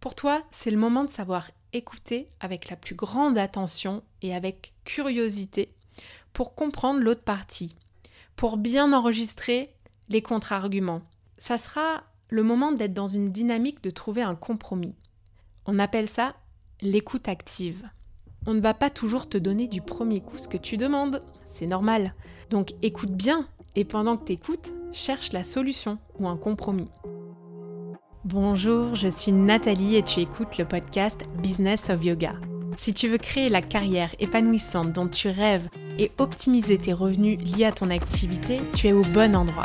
Pour toi, c'est le moment de savoir écouter avec la plus grande attention et avec curiosité pour comprendre l'autre partie, pour bien enregistrer les contre-arguments. Ça sera le moment d'être dans une dynamique de trouver un compromis. On appelle ça l'écoute active. On ne va pas toujours te donner du premier coup ce que tu demandes, c'est normal. Donc écoute bien et pendant que tu écoutes, cherche la solution ou un compromis. Bonjour, je suis Nathalie et tu écoutes le podcast Business of Yoga. Si tu veux créer la carrière épanouissante dont tu rêves et optimiser tes revenus liés à ton activité, tu es au bon endroit.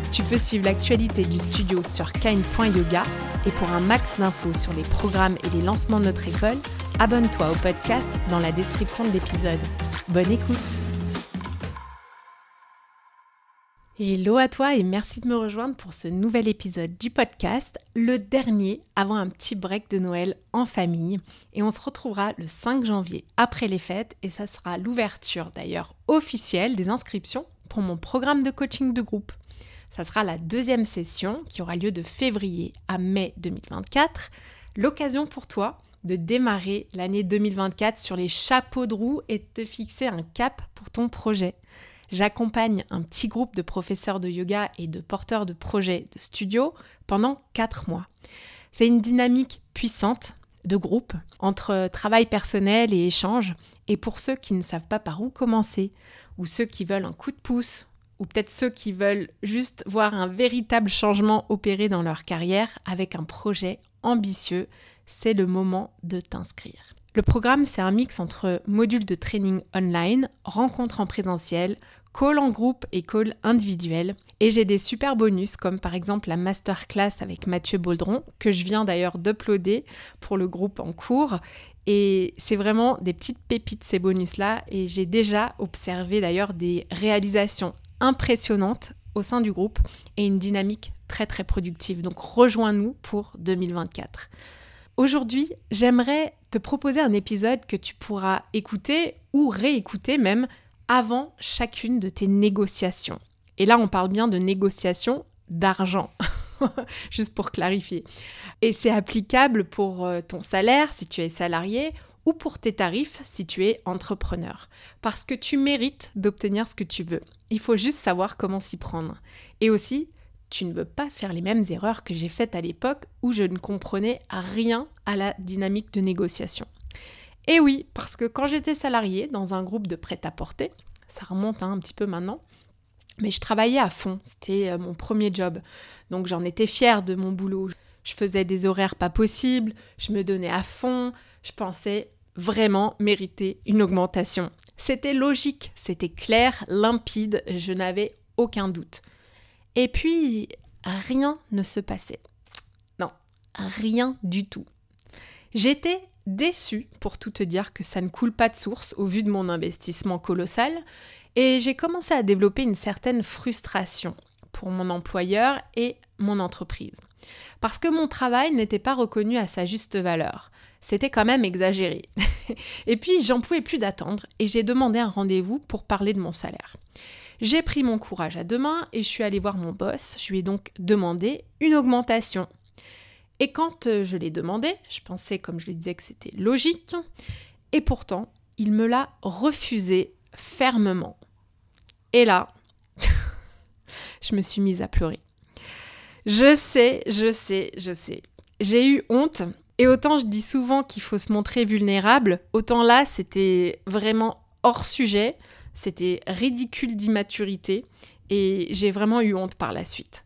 Tu peux suivre l'actualité du studio sur kind.yoga et pour un max d'infos sur les programmes et les lancements de notre école, abonne-toi au podcast dans la description de l'épisode. Bonne écoute Hello à toi et merci de me rejoindre pour ce nouvel épisode du podcast, le dernier avant un petit break de Noël en famille. Et on se retrouvera le 5 janvier après les fêtes et ça sera l'ouverture d'ailleurs officielle des inscriptions pour mon programme de coaching de groupe. Ça sera la deuxième session qui aura lieu de février à mai 2024. L'occasion pour toi de démarrer l'année 2024 sur les chapeaux de roue et de te fixer un cap pour ton projet. J'accompagne un petit groupe de professeurs de yoga et de porteurs de projets de studio pendant 4 mois. C'est une dynamique puissante de groupe entre travail personnel et échange. Et pour ceux qui ne savent pas par où commencer, ou ceux qui veulent un coup de pouce ou peut-être ceux qui veulent juste voir un véritable changement opérer dans leur carrière avec un projet ambitieux, c'est le moment de t'inscrire. Le programme, c'est un mix entre modules de training online, rencontres en présentiel, call en groupe et call individuel. Et j'ai des super bonus comme par exemple la masterclass avec Mathieu Baudron, que je viens d'ailleurs d'uploader pour le groupe en cours. Et c'est vraiment des petites pépites ces bonus-là. Et j'ai déjà observé d'ailleurs des réalisations impressionnante au sein du groupe et une dynamique très très productive. Donc rejoins-nous pour 2024. Aujourd'hui, j'aimerais te proposer un épisode que tu pourras écouter ou réécouter même avant chacune de tes négociations. Et là, on parle bien de négociations d'argent. Juste pour clarifier. Et c'est applicable pour euh, ton salaire si tu es salarié ou pour tes tarifs si tu es entrepreneur. Parce que tu mérites d'obtenir ce que tu veux. Il faut juste savoir comment s'y prendre. Et aussi, tu ne veux pas faire les mêmes erreurs que j'ai faites à l'époque où je ne comprenais rien à la dynamique de négociation. Et oui, parce que quand j'étais salarié dans un groupe de prêt-à-porter, ça remonte hein, un petit peu maintenant, mais je travaillais à fond, c'était euh, mon premier job. Donc j'en étais fière de mon boulot. Je faisais des horaires pas possibles, je me donnais à fond, je pensais vraiment mériter une augmentation. C'était logique, c'était clair, limpide, je n'avais aucun doute. Et puis, rien ne se passait. Non, rien du tout. J'étais déçue, pour tout te dire, que ça ne coule pas de source au vu de mon investissement colossal, et j'ai commencé à développer une certaine frustration pour mon employeur et mon entreprise. Parce que mon travail n'était pas reconnu à sa juste valeur. C'était quand même exagéré. et puis j'en pouvais plus d'attendre et j'ai demandé un rendez-vous pour parler de mon salaire. J'ai pris mon courage à deux mains et je suis allée voir mon boss. Je lui ai donc demandé une augmentation. Et quand euh, je l'ai demandé, je pensais, comme je le disais, que c'était logique. Et pourtant, il me l'a refusé fermement. Et là, je me suis mise à pleurer. Je sais, je sais, je sais. J'ai eu honte. Et autant je dis souvent qu'il faut se montrer vulnérable, autant là, c'était vraiment hors sujet. C'était ridicule d'immaturité. Et j'ai vraiment eu honte par la suite.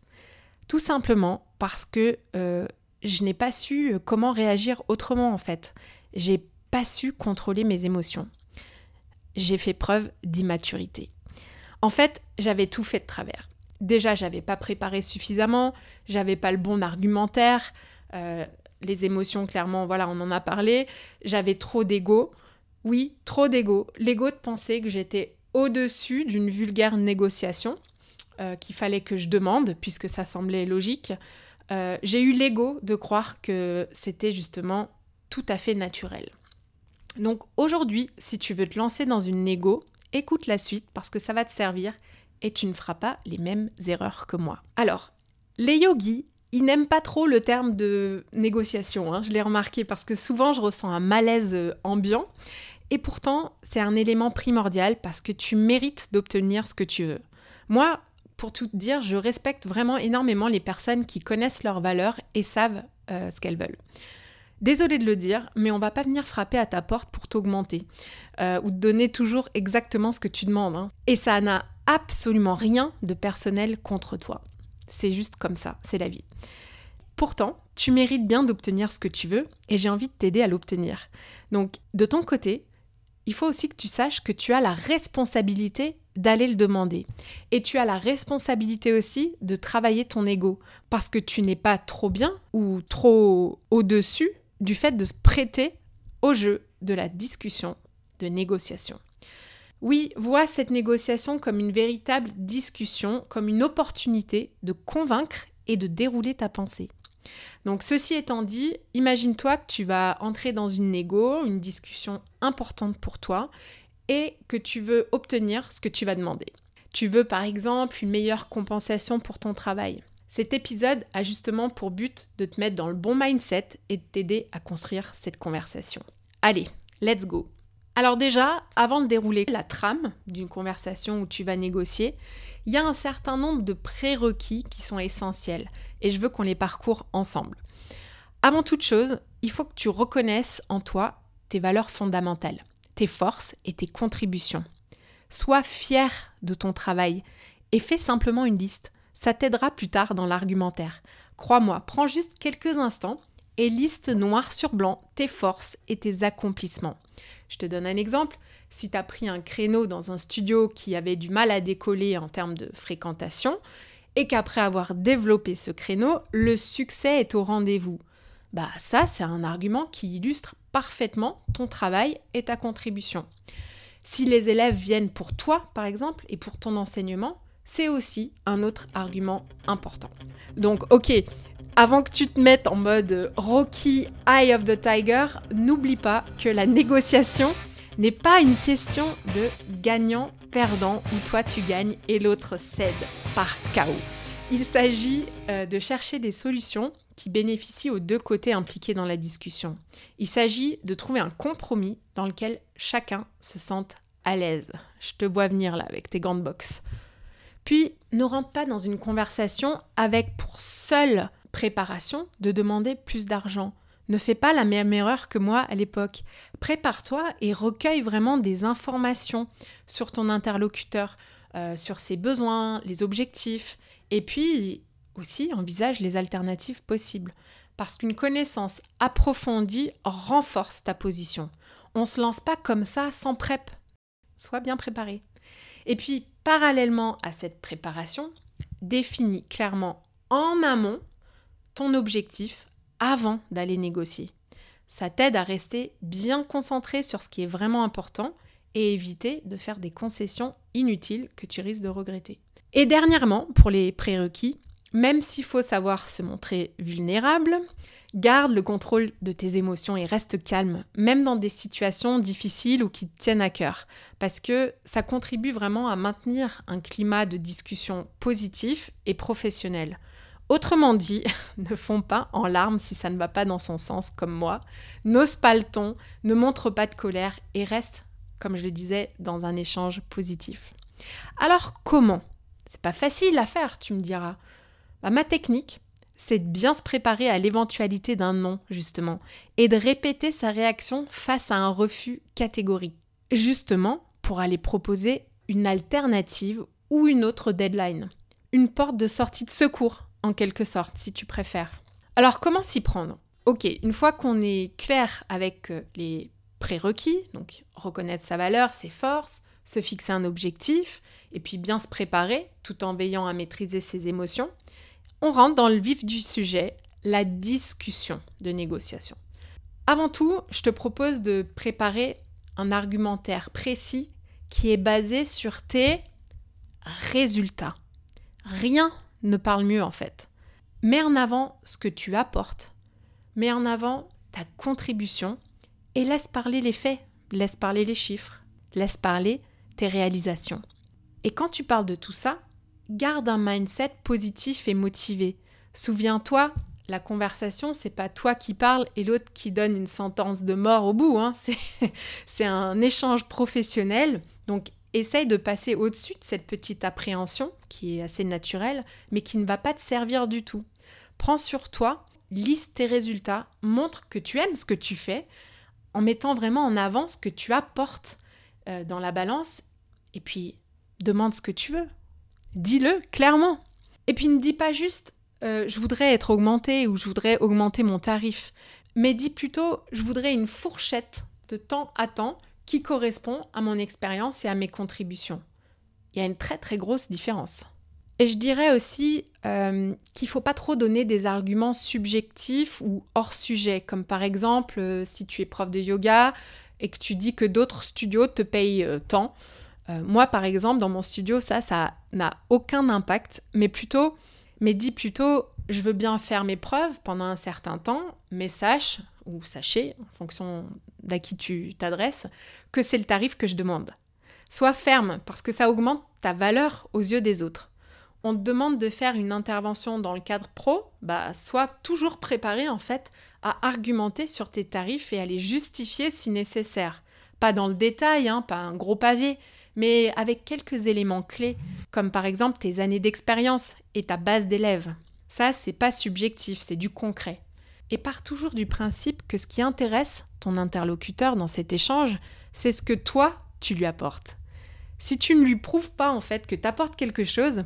Tout simplement parce que euh, je n'ai pas su euh, comment réagir autrement en fait. J'ai pas su contrôler mes émotions. J'ai fait preuve d'immaturité. En fait, j'avais tout fait de travers déjà, j'avais pas préparé suffisamment, j'avais pas le bon argumentaire, euh, les émotions, clairement, voilà, on en a parlé, j'avais trop d'ego. Oui, trop d'ego. L'ego de penser que j'étais au-dessus d'une vulgaire négociation euh, qu'il fallait que je demande, puisque ça semblait logique. Euh, j'ai eu l'ego de croire que c'était justement tout à fait naturel. Donc aujourd'hui, si tu veux te lancer dans une négo, écoute la suite parce que ça va te servir et tu ne feras pas les mêmes erreurs que moi. Alors, les yogis, ils n'aiment pas trop le terme de négociation, hein, je l'ai remarqué parce que souvent je ressens un malaise euh, ambiant et pourtant c'est un élément primordial parce que tu mérites d'obtenir ce que tu veux. Moi, pour tout te dire, je respecte vraiment énormément les personnes qui connaissent leurs valeurs et savent euh, ce qu'elles veulent. Désolée de le dire, mais on va pas venir frapper à ta porte pour t'augmenter euh, ou te donner toujours exactement ce que tu demandes. Hein. Et ça n'a absolument rien de personnel contre toi. C'est juste comme ça, c'est la vie. Pourtant, tu mérites bien d'obtenir ce que tu veux et j'ai envie de t'aider à l'obtenir. Donc, de ton côté, il faut aussi que tu saches que tu as la responsabilité d'aller le demander. Et tu as la responsabilité aussi de travailler ton ego parce que tu n'es pas trop bien ou trop au-dessus du fait de se prêter au jeu de la discussion, de négociation. Oui, vois cette négociation comme une véritable discussion, comme une opportunité de convaincre et de dérouler ta pensée. Donc ceci étant dit, imagine-toi que tu vas entrer dans une négo, une discussion importante pour toi et que tu veux obtenir ce que tu vas demander. Tu veux par exemple une meilleure compensation pour ton travail. Cet épisode a justement pour but de te mettre dans le bon mindset et de t'aider à construire cette conversation. Allez, let's go. Alors déjà, avant de dérouler la trame d'une conversation où tu vas négocier, il y a un certain nombre de prérequis qui sont essentiels et je veux qu'on les parcourt ensemble. Avant toute chose, il faut que tu reconnaisses en toi tes valeurs fondamentales, tes forces et tes contributions. Sois fier de ton travail et fais simplement une liste. Ça t'aidera plus tard dans l'argumentaire. Crois-moi, prends juste quelques instants et liste noir sur blanc tes forces et tes accomplissements. Je te donne un exemple. Si tu as pris un créneau dans un studio qui avait du mal à décoller en termes de fréquentation, et qu'après avoir développé ce créneau, le succès est au rendez-vous. Bah ça, c'est un argument qui illustre parfaitement ton travail et ta contribution. Si les élèves viennent pour toi, par exemple, et pour ton enseignement, c'est aussi un autre argument important. Donc, ok, avant que tu te mettes en mode Rocky Eye of the Tiger, n'oublie pas que la négociation n'est pas une question de gagnant-perdant où toi tu gagnes et l'autre cède par chaos. Il s'agit euh, de chercher des solutions qui bénéficient aux deux côtés impliqués dans la discussion. Il s'agit de trouver un compromis dans lequel chacun se sente à l'aise. Je te vois venir là avec tes gants de boxe. Puis, ne rentre pas dans une conversation avec pour seule préparation de demander plus d'argent. Ne fais pas la même erreur que moi à l'époque. Prépare-toi et recueille vraiment des informations sur ton interlocuteur, euh, sur ses besoins, les objectifs, et puis aussi envisage les alternatives possibles. Parce qu'une connaissance approfondie renforce ta position. On ne se lance pas comme ça sans prep. Sois bien préparé. Et puis, parallèlement à cette préparation, définis clairement en amont ton objectif avant d'aller négocier. Ça t'aide à rester bien concentré sur ce qui est vraiment important et éviter de faire des concessions inutiles que tu risques de regretter. Et dernièrement, pour les prérequis, même s'il faut savoir se montrer vulnérable, garde le contrôle de tes émotions et reste calme, même dans des situations difficiles ou qui te tiennent à cœur, parce que ça contribue vraiment à maintenir un climat de discussion positif et professionnel. Autrement dit, ne fonds pas en larmes si ça ne va pas dans son sens comme moi, n'ose pas le ton, ne montre pas de colère et reste, comme je le disais, dans un échange positif. Alors comment? C'est pas facile à faire, tu me diras. Bah, ma technique, c'est de bien se préparer à l'éventualité d'un non, justement, et de répéter sa réaction face à un refus catégorique, justement pour aller proposer une alternative ou une autre deadline, une porte de sortie de secours en quelque sorte, si tu préfères. Alors comment s'y prendre? Ok, une fois qu'on est clair avec euh, les prérequis, donc reconnaître sa valeur, ses forces, se fixer un objectif, et puis bien se préparer tout en veillant à maîtriser ses émotions, on rentre dans le vif du sujet, la discussion de négociation. Avant tout, je te propose de préparer un argumentaire précis qui est basé sur tes résultats. Rien ne parle mieux en fait. Mets en avant ce que tu apportes, mets en avant ta contribution et laisse parler les faits, laisse parler les chiffres, laisse parler tes réalisations. Et quand tu parles de tout ça, garde un mindset positif et motivé. Souviens-toi, la conversation, c'est pas toi qui parles et l'autre qui donne une sentence de mort au bout. Hein. C'est un échange professionnel. Donc, essaye de passer au-dessus de cette petite appréhension qui est assez naturelle, mais qui ne va pas te servir du tout. Prends sur toi, liste tes résultats, montre que tu aimes ce que tu fais, en mettant vraiment en avant ce que tu apportes euh, dans la balance, et puis demande ce que tu veux. Dis-le clairement. Et puis ne dis pas juste euh, je voudrais être augmenté ou je voudrais augmenter mon tarif, mais dis plutôt je voudrais une fourchette de temps à temps qui correspond à mon expérience et à mes contributions. Il y a une très très grosse différence. Et je dirais aussi euh, qu'il ne faut pas trop donner des arguments subjectifs ou hors sujet, comme par exemple euh, si tu es prof de yoga et que tu dis que d'autres studios te payent tant. moi par exemple dans mon studio ça ça n'a aucun impact, mais plutôt mais dis plutôt je veux bien faire mes preuves pendant un certain temps, mais sache, ou sachez, en fonction d'à qui tu t'adresses, que c'est le tarif que je demande. Sois ferme, parce que ça augmente ta valeur aux yeux des autres. On te demande de faire une intervention dans le cadre pro, bah sois toujours préparé en fait à argumenter sur tes tarifs et à les justifier si nécessaire. Pas dans le détail, hein, pas un gros pavé, mais avec quelques éléments clés, comme par exemple tes années d'expérience et ta base d'élèves. Ça, c'est pas subjectif, c'est du concret. Et part toujours du principe que ce qui intéresse ton interlocuteur dans cet échange, c'est ce que toi, tu lui apportes. Si tu ne lui prouves pas en fait que tu apportes quelque chose,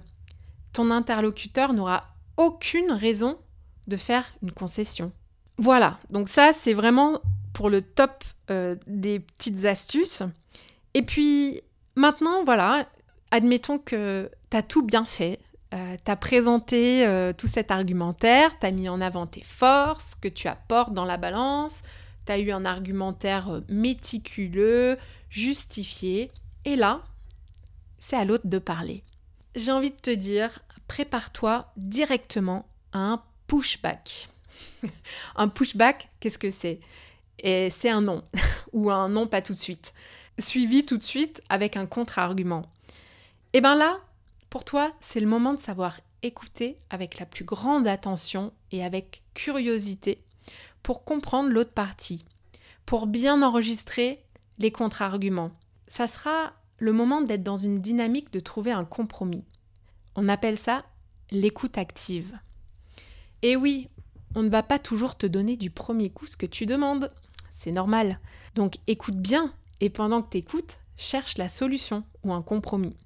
ton interlocuteur n'aura aucune raison de faire une concession. Voilà, donc ça c'est vraiment pour le top euh, des petites astuces. Et puis Maintenant, voilà, admettons que tu as tout bien fait. Euh, tu as présenté euh, tout cet argumentaire, tu as mis en avant tes forces, que tu apportes dans la balance, tu as eu un argumentaire euh, méticuleux, justifié. Et là, c'est à l'autre de parler. J'ai envie de te dire, prépare-toi directement à un pushback. un pushback, qu'est-ce que c'est? Et c'est un non, ou un non pas tout de suite suivi tout de suite avec un contre-argument. Et bien là, pour toi, c'est le moment de savoir écouter avec la plus grande attention et avec curiosité pour comprendre l'autre partie, pour bien enregistrer les contre-arguments. Ça sera le moment d'être dans une dynamique de trouver un compromis. On appelle ça l'écoute active. Et oui, on ne va pas toujours te donner du premier coup ce que tu demandes. C'est normal. Donc écoute bien et pendant que tu écoutes, cherche la solution ou un compromis.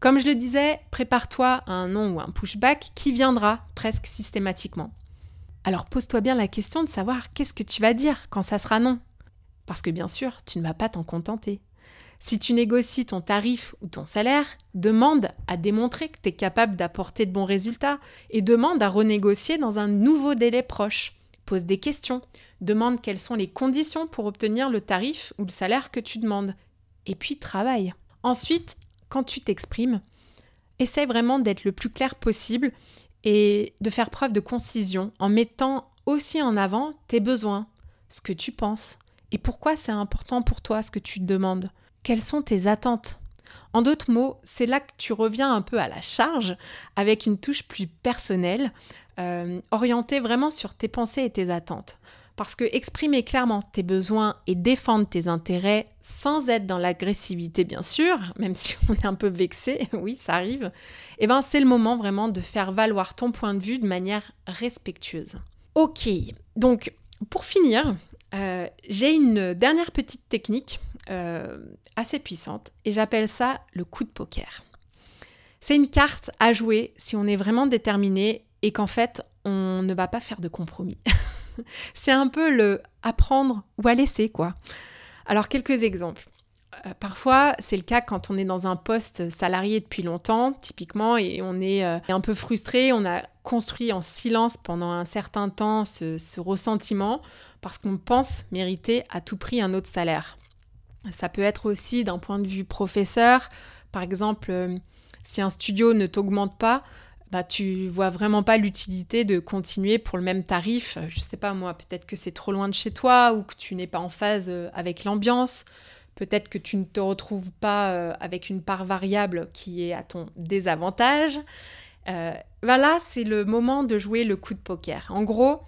Comme je le disais, prépare-toi à un non ou un pushback qui viendra presque systématiquement. Alors pose-toi bien la question de savoir qu'est-ce que tu vas dire quand ça sera non. Parce que bien sûr, tu ne vas pas t'en contenter. Si tu négocies ton tarif ou ton salaire, demande à démontrer que tu es capable d'apporter de bons résultats et demande à renégocier dans un nouveau délai proche. Pose des questions. Demande quelles sont les conditions pour obtenir le tarif ou le salaire que tu demandes. Et puis travaille. Ensuite, quand tu t'exprimes, essaie vraiment d'être le plus clair possible et de faire preuve de concision en mettant aussi en avant tes besoins, ce que tu penses et pourquoi c'est important pour toi ce que tu demandes. Quelles sont tes attentes? En d'autres mots, c'est là que tu reviens un peu à la charge avec une touche plus personnelle euh, orienté vraiment sur tes pensées et tes attentes. Parce que exprimer clairement tes besoins et défendre tes intérêts sans être dans l'agressivité, bien sûr, même si on est un peu vexé, oui, ça arrive, eh ben, c'est le moment vraiment de faire valoir ton point de vue de manière respectueuse. Ok, donc pour finir, euh, j'ai une dernière petite technique euh, assez puissante et j'appelle ça le coup de poker. C'est une carte à jouer si on est vraiment déterminé et qu'en fait, on ne va pas faire de compromis. c'est un peu le apprendre ou à laisser, quoi. Alors, quelques exemples. Euh, parfois, c'est le cas quand on est dans un poste salarié depuis longtemps, typiquement, et on est euh, un peu frustré, on a construit en silence pendant un certain temps ce, ressentiment parce qu'on pense mériter à tout prix un autre salaire. Ça peut être aussi d'un point de vue professeur. Par exemple, euh, si un studio ne t'augmente pas, bah, tu vois vraiment pas l'utilité de continuer pour le même tarif. Je sais pas moi, peut-être que c'est trop loin de chez toi ou que tu n'es pas en phase euh, avec l'ambiance. Peut-être que tu ne te retrouves pas euh, avec une part variable qui est à ton désavantage. voilà, c'est le moment de jouer le coup de poker. En gros,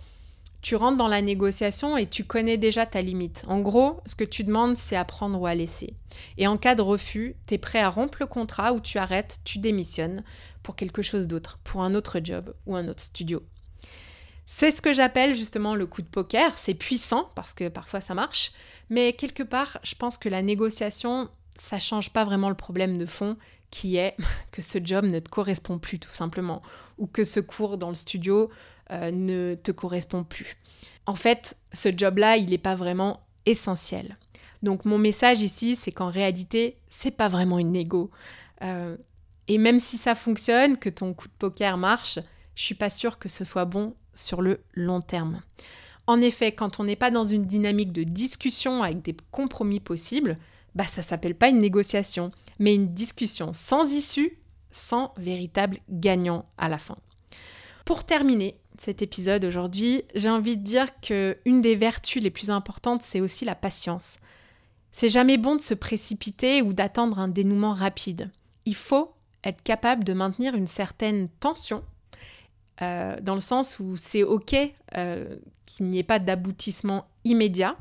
tu rentres dans la négociation et tu connais déjà ta limite. En gros, ce que tu demandes, c'est à prendre ou à laisser. Et en cas de refus, tu es prêt à rompre le contrat ou tu arrêtes, tu démissionnes pour quelque chose d'autre, pour un autre job ou un autre studio. C'est ce que j'appelle justement le coup de poker. C'est puissant parce que parfois ça marche, mais quelque part, je pense que la négociation, ça change pas vraiment le problème de fond qui est que ce job ne te correspond plus tout simplement ou que ce cours dans le studio euh, ne te correspond plus. En fait, ce job-là, il n'est pas vraiment essentiel. Donc mon message ici, c'est qu'en réalité, c'est pas vraiment une négo. Euh, et même si ça fonctionne, que ton coup de poker marche, je suis pas sûre que ce soit bon sur le long terme. En effet, quand on n'est pas dans une dynamique de discussion avec des compromis possibles, bah ça s'appelle pas une négociation, mais une discussion sans issue, sans véritable gagnant à la fin. Pour terminer, cet épisode aujourd'hui, j'ai envie de dire que une des vertus les plus importantes, c'est aussi la patience. C'est jamais bon de se précipiter ou d'attendre un dénouement rapide. Il faut être capable de maintenir une certaine tension, euh, dans le sens où c'est ok euh, qu'il n'y ait pas d'aboutissement immédiat.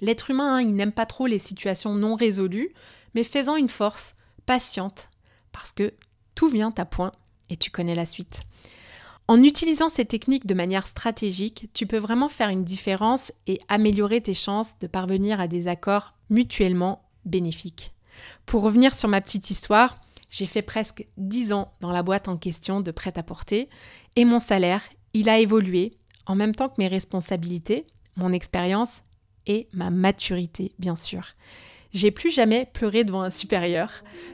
L'être humain, hein, il n'aime pas trop les situations non résolues, mais faisant une force, patiente, parce que tout vient à point et tu connais la suite. En utilisant ces techniques de manière stratégique, tu peux vraiment faire une différence et améliorer tes chances de parvenir à des accords mutuellement bénéfiques. Pour revenir sur ma petite histoire, j'ai fait presque 10 ans dans la boîte en question de prêt-à-porter et mon salaire, il a évolué en même temps que mes responsabilités, mon expérience et ma maturité, bien sûr. J'ai plus jamais pleuré devant un supérieur.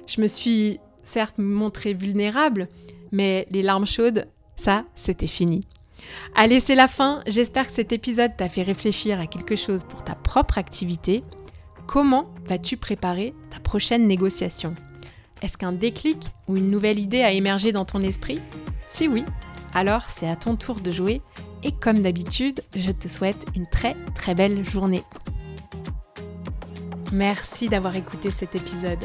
Je me suis certes montrée vulnérable, mais les larmes chaudes ça, c'était fini. Allez, c'est la fin. J'espère que cet épisode t'a fait réfléchir à quelque chose pour ta propre activité. Comment vas-tu préparer ta prochaine négociation? Est-ce qu'un déclic ou une nouvelle idée a émergé dans ton esprit? Si oui, alors c'est à ton tour de jouer et comme d'habitude, je te souhaite une très très belle journée. Merci d'avoir écouté cet épisode.